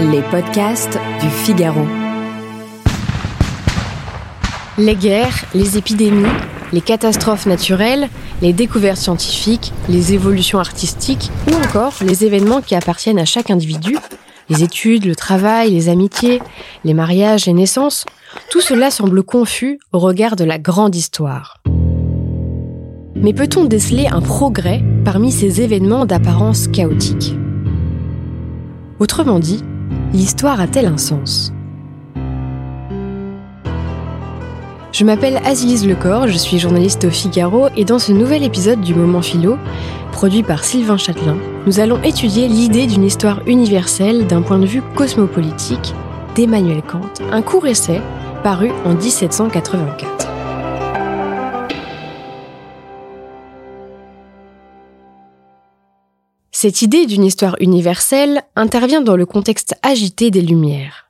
Les podcasts du Figaro. Les guerres, les épidémies, les catastrophes naturelles, les découvertes scientifiques, les évolutions artistiques ou encore les événements qui appartiennent à chaque individu, les études, le travail, les amitiés, les mariages, les naissances, tout cela semble confus au regard de la grande histoire. Mais peut-on déceler un progrès parmi ces événements d'apparence chaotique? Autrement dit, l'histoire a-t-elle un sens? Je m'appelle Azilise Lecor, je suis journaliste au Figaro et dans ce nouvel épisode du Moment Philo, produit par Sylvain Châtelain, nous allons étudier l'idée d'une histoire universelle d'un point de vue cosmopolitique d'Emmanuel Kant, un court essai paru en 1784. Cette idée d'une histoire universelle intervient dans le contexte agité des Lumières.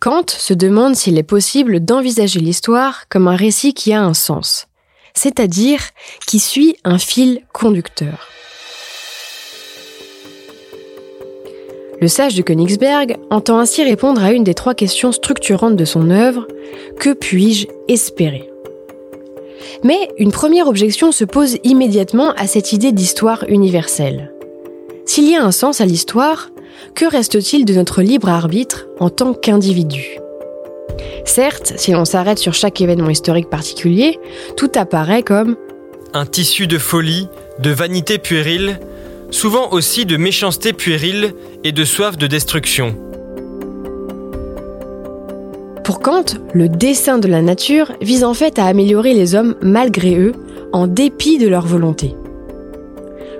Kant se demande s'il est possible d'envisager l'histoire comme un récit qui a un sens, c'est-à-dire qui suit un fil conducteur. Le sage de Königsberg entend ainsi répondre à une des trois questions structurantes de son œuvre Que puis-je espérer? Mais une première objection se pose immédiatement à cette idée d'histoire universelle. S'il y a un sens à l'histoire, que reste-t-il de notre libre arbitre en tant qu'individu? Certes, si l'on s'arrête sur chaque événement historique particulier, tout apparaît comme un tissu de folie, de vanité puérile, souvent aussi de méchanceté puérile et de soif de destruction. Pour Kant, le dessein de la nature vise en fait à améliorer les hommes malgré eux, en dépit de leur volonté.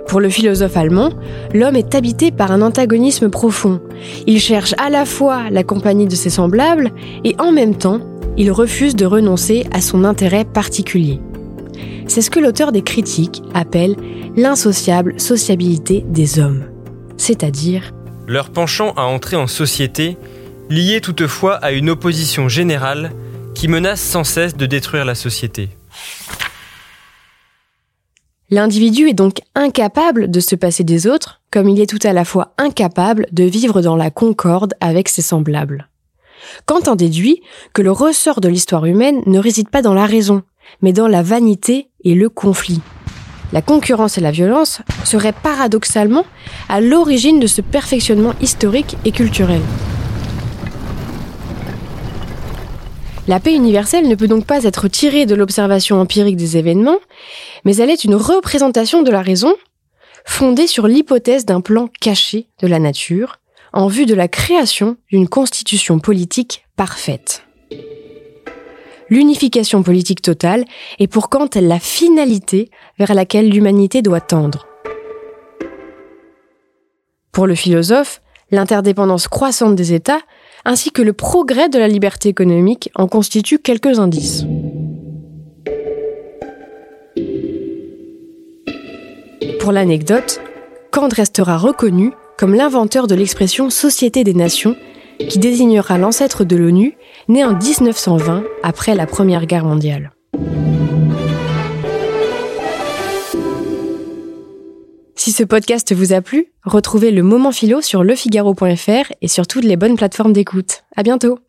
Pour le philosophe allemand, l'homme est habité par un antagonisme profond. Il cherche à la fois la compagnie de ses semblables et en même temps, il refuse de renoncer à son intérêt particulier. C'est ce que l'auteur des critiques appelle l'insociable sociabilité des hommes, c'est-à-dire leur penchant à entrer en société, lié toutefois à une opposition générale qui menace sans cesse de détruire la société. L'individu est donc incapable de se passer des autres, comme il est tout à la fois incapable de vivre dans la concorde avec ses semblables. Kant en déduit que le ressort de l'histoire humaine ne réside pas dans la raison, mais dans la vanité et le conflit. La concurrence et la violence seraient paradoxalement à l'origine de ce perfectionnement historique et culturel. La paix universelle ne peut donc pas être tirée de l'observation empirique des événements, mais elle est une représentation de la raison, fondée sur l'hypothèse d'un plan caché de la nature, en vue de la création d'une constitution politique parfaite. L'unification politique totale est pour Kant la finalité vers laquelle l'humanité doit tendre. Pour le philosophe, l'interdépendance croissante des États ainsi que le progrès de la liberté économique en constituent quelques indices. Pour l'anecdote, Kant restera reconnu comme l'inventeur de l'expression Société des Nations, qui désignera l'ancêtre de l'ONU, né en 1920 après la Première Guerre mondiale. Ce podcast vous a plu, retrouvez le moment philo sur lefigaro.fr et sur toutes les bonnes plateformes d'écoute. À bientôt!